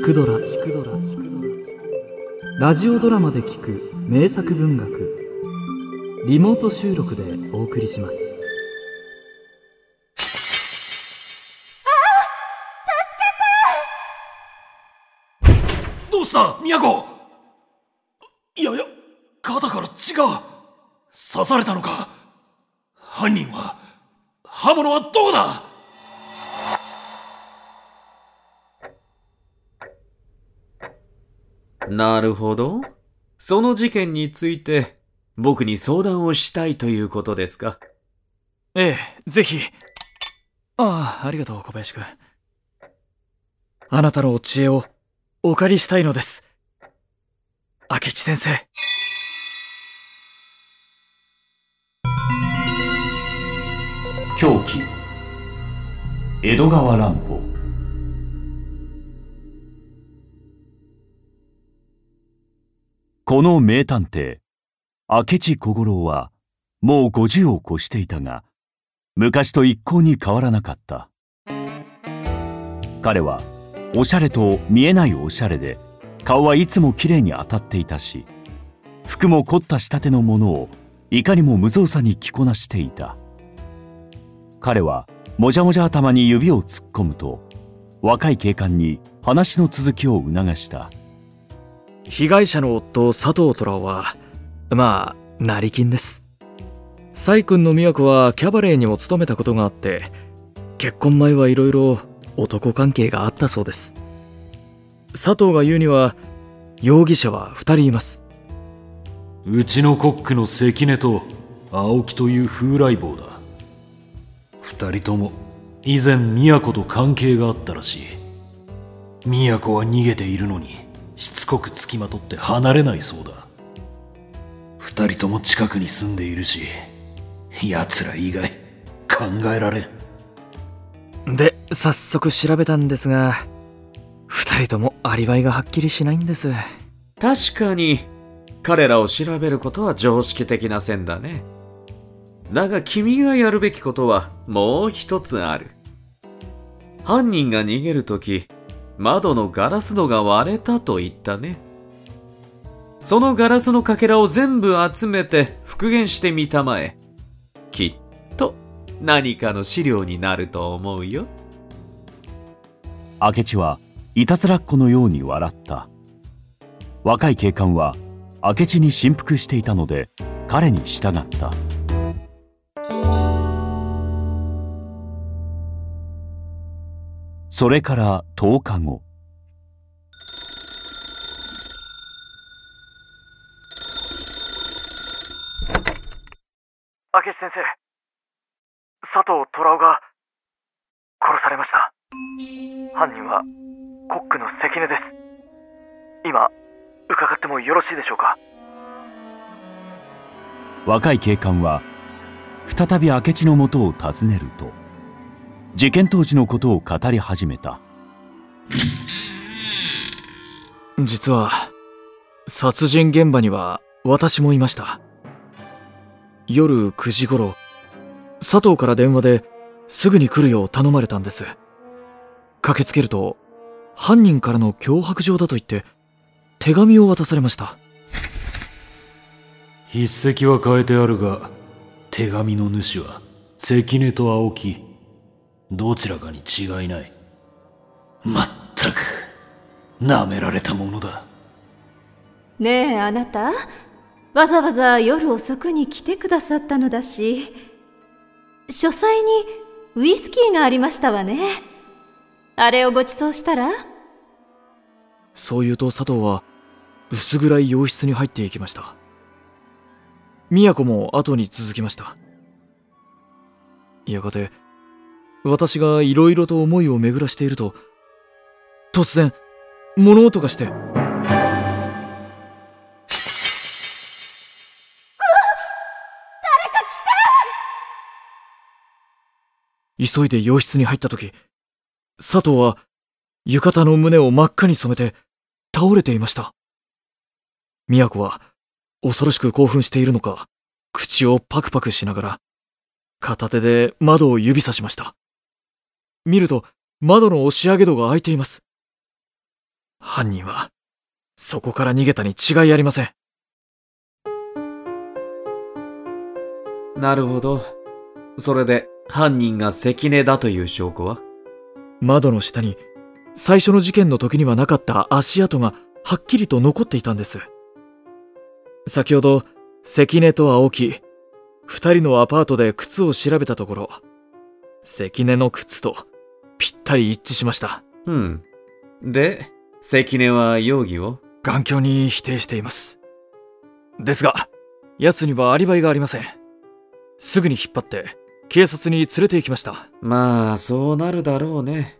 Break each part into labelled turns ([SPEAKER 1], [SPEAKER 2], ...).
[SPEAKER 1] 聞くドラ。聞くドララジオドラマで聞く。名作文学。リモート収録でお送りします。ああ助けて！
[SPEAKER 2] どうした都いやいや肩から血が刺されたのか？犯人は刃物はどこだ？
[SPEAKER 3] なるほど。その事件について僕に相談をしたいということですか？
[SPEAKER 1] ええぜひ。ああありがとう小林君。あなたのお知恵をお借りしたいのです。明智先生。
[SPEAKER 4] 狂気。江戸川乱歩この名探偵明智小五郎はもう50を越していたが昔と一向に変わらなかった。彼はおしゃれと見えないおしゃれで顔はいつもきれいに当たっていたし服も凝った仕立てのものをいかにも無造作に着こなしていた。彼はもじゃもじゃ頭に指を突っ込むと若い警官に話の続きを促した。
[SPEAKER 1] 被害者の夫佐藤虎はまあ成金です。細君の都はキャバレーにも勤めたことがあって結婚前はいろいろ男関係があったそうです。佐藤が言うには容疑者は2人います。
[SPEAKER 2] うちのコックの関根と青木という風来坊だ。二人とも以前都と関係があったらしい。都は逃げているのに。しつこくつきまとって離れないそうだ。二人とも近くに住んでいるし奴ら以外考えられん。
[SPEAKER 1] で早速調べたんですが2人ともアリバイがはっきりしないんです。
[SPEAKER 3] 確かに彼らを調べることは常識的な線だね。だが君がやるべきことはもう一つある。犯人が逃げるとき窓のガラス戸が割れたと言ったね。そのガラスのかけらを全部集めて復元してみたまえ。きっと何かの資料になると思うよ。
[SPEAKER 4] 明智はいたずらっ子のように笑った。若い警官は明智に振幅していたので彼に従った。それから10日後。
[SPEAKER 1] 明智先生佐藤虎雄が殺されました。犯人はコックの関根です。今伺ってもよろしいでしょうか？
[SPEAKER 4] 若い警官は再び明智のもとを訪ねると事件当時のことを語り始めた。
[SPEAKER 1] 実は殺人現場には私もいました。夜9時頃佐藤から電話ですぐに来るよう頼まれたんです。駆けつけると犯人からの脅迫状だと言って手紙を渡されました。
[SPEAKER 2] 筆跡は変えてあるが手紙の主は関根と青木どちらかに違いない。まったく舐められたものだ。
[SPEAKER 5] ねえあなた。わざわざ夜遅くに来てくださったのだし書斎にウイスキーがありましたわね。あれをご馳走したら？
[SPEAKER 1] そう言うと佐藤は薄暗い洋室に入っていきました。都も後に続きました。やがて私がいろいろと思いを巡らしていると突然物音がして。急いで洋室に入った時佐藤は浴衣の胸を真っ赤に染めて倒れていました。都は恐ろしく興奮しているのか口をパクパクしながら片手で窓を指さしました。見ると窓の押し上げ戸が開いています。犯人はそこから逃げたに違いありません。
[SPEAKER 3] なるほど。それで犯人が関根だという証拠は？
[SPEAKER 1] 窓の下に最初の事件の時にはなかった足跡がはっきりと残っていたんです。先ほど関根と青木二人のアパートで靴を調べたところ関根の靴とぴったり一致しました。
[SPEAKER 3] うん。で、関根は容疑を？
[SPEAKER 1] 頑強に否定しています。ですが奴にはアリバイがありません。すぐに引っ張って警察に連れて行きました。
[SPEAKER 3] まあ、そうなるだろうね。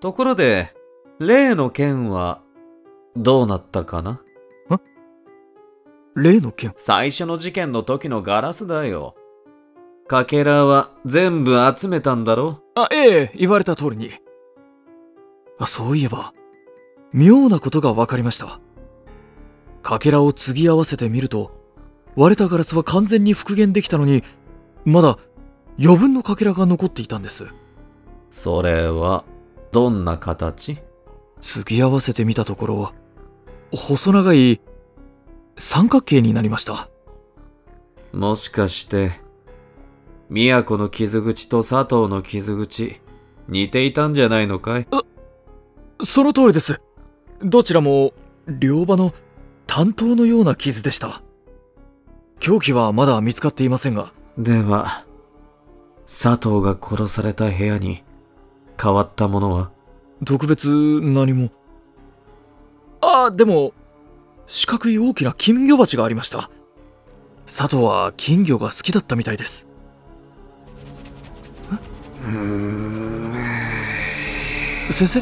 [SPEAKER 3] ところで、例の件は、どうなったかな？
[SPEAKER 1] 例の件？
[SPEAKER 3] 最初の事件の時のガラスだよ。かけらは全部集めたんだろ？
[SPEAKER 1] あええ言われた通りに。あそういえば妙なことが分かりました。かけらを継ぎ合わせてみると割れたガラスは完全に復元できたのにまだ余分のかけらが残っていたんです。
[SPEAKER 3] それは、どんな形？
[SPEAKER 1] 継ぎ合わせてみたところ細長い三角形になりました。
[SPEAKER 3] もしかして、宮古の傷口と佐藤の傷口、似ていたんじゃないのかい？
[SPEAKER 1] その通りです。どちらも両刃の担当のような傷でした。凶器はまだ見つかっていませんが。
[SPEAKER 3] では、佐藤が殺された部屋に変わったものは？
[SPEAKER 1] 特別何も。あでも四角い大きな金魚鉢がありました。佐藤は金魚が好きだったみたいです先生？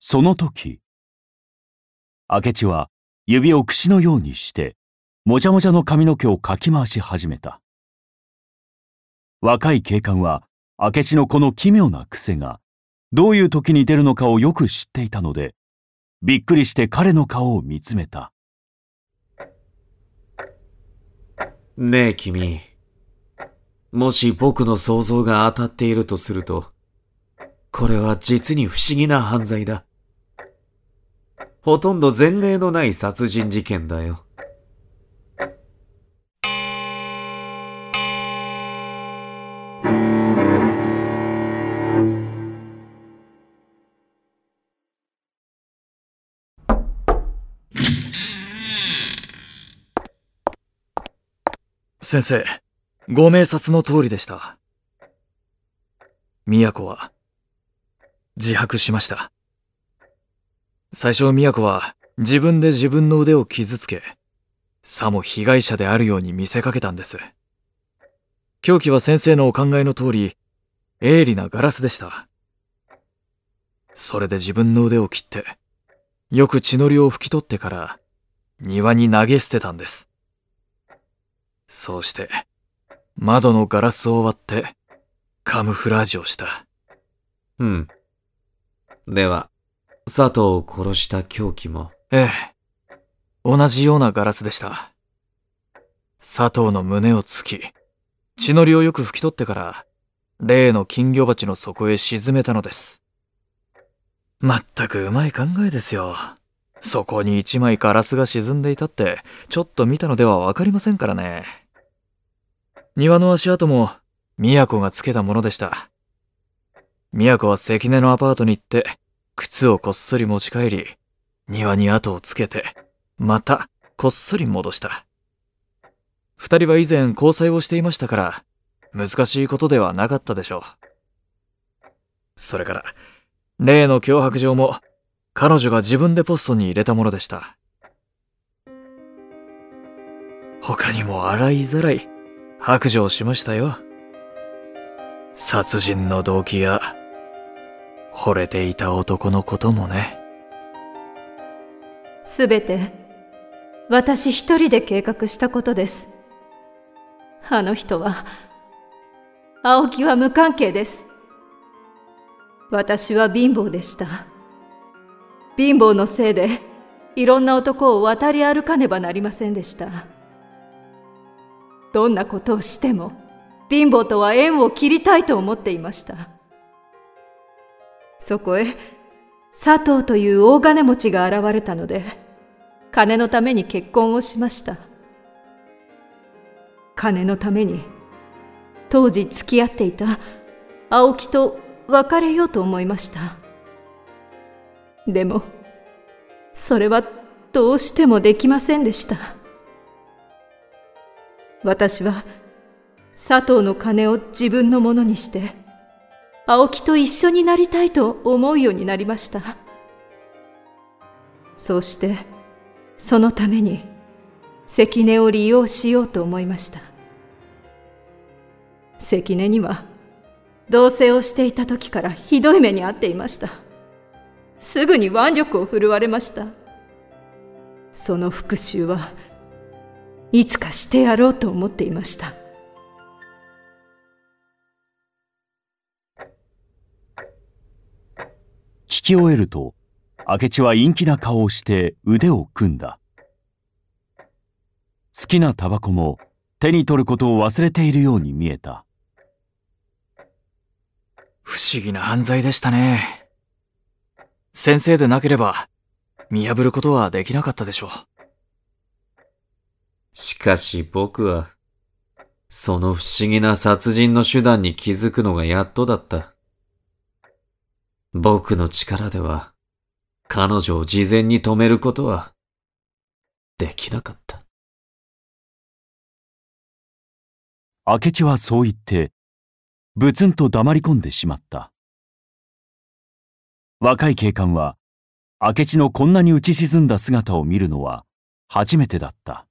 [SPEAKER 4] その時明智は指を櫛のようにしてもじゃもじゃの髪の毛をかき回し始めた。若い警官は明智のこの奇妙な癖がどういう時に出るのかをよく知っていたのでびっくりして彼の顔を見つめた。
[SPEAKER 3] ねえ君。もし僕の想像が当たっているとすると、これは実に不思議な犯罪だ。ほとんど前例のない殺人事件だよ。
[SPEAKER 1] 先生ご明察の通りでした。宮子は自白しました。最初宮子は自分で自分の腕を傷つけさも被害者であるように見せかけたんです。凶器は先生のお考えの通り鋭利なガラスでした。それで自分の腕を切ってよく血のりを拭き取ってから庭に投げ捨てたんです。そうして、窓のガラスを割って、カムフラージュをした。
[SPEAKER 3] うん。では、佐藤を殺した凶器も、
[SPEAKER 1] ええ。同じようなガラスでした。佐藤の胸を突き、血のりをよく拭き取ってから、例の金魚鉢の底へ沈めたのです。まったくうまい考えですよ。そこに一枚ガラスが沈んでいたって、ちょっと見たのではわかりませんからね。庭の足跡も、宮子がつけたものでした。宮子は関根のアパートに行って、靴をこっそり持ち帰り、庭に跡をつけて、また、こっそり戻した。二人は以前交際をしていましたから、難しいことではなかったでしょう。それから、例の脅迫状も、彼女が自分でポストに入れたものでした。他にも洗いざらい白状しましたよ。殺人の動機や、惚れていた男のこともね。
[SPEAKER 5] すべて私一人で計画したことですあの人は青木は無関係です私は貧乏でした貧乏のせいでいろんな男を渡り歩かねばなりませんでした。どんなことをしても貧乏とは縁を切りたいと思っていました。そこへ佐藤という大金持ちが現れたので金のために結婚をしました。金のために当時付き合っていた青木と別れようと思いました。でもそれはどうしてもできませんでした。私は佐藤の金を自分のものにして青木と一緒になりたいと思うようになりました。そうしてそのために関根を利用しようと思いました。関根には同棲をしていた時からひどい目に遭っていました。すぐに腕力を振るわれました。その復讐はいつかしてやろうと思っていました。
[SPEAKER 4] 聞き終えると明智は陰気な顔をして腕を組んだ。好きなタバコも手に取ることを忘れているように見えた。
[SPEAKER 1] 不思議な犯罪でしたね。先生でなければ、見破ることはできなかったでしょう。
[SPEAKER 3] しかし僕は、その不思議な殺人の手段に気づくのがやっとだった。僕の力では、彼女を事前に止めることは、できなかった。
[SPEAKER 4] 明智はそう言って、ぶつんと黙り込んでしまった。若い警官は、明智のこんなに打ち沈んだ姿を見るのは初めてだった。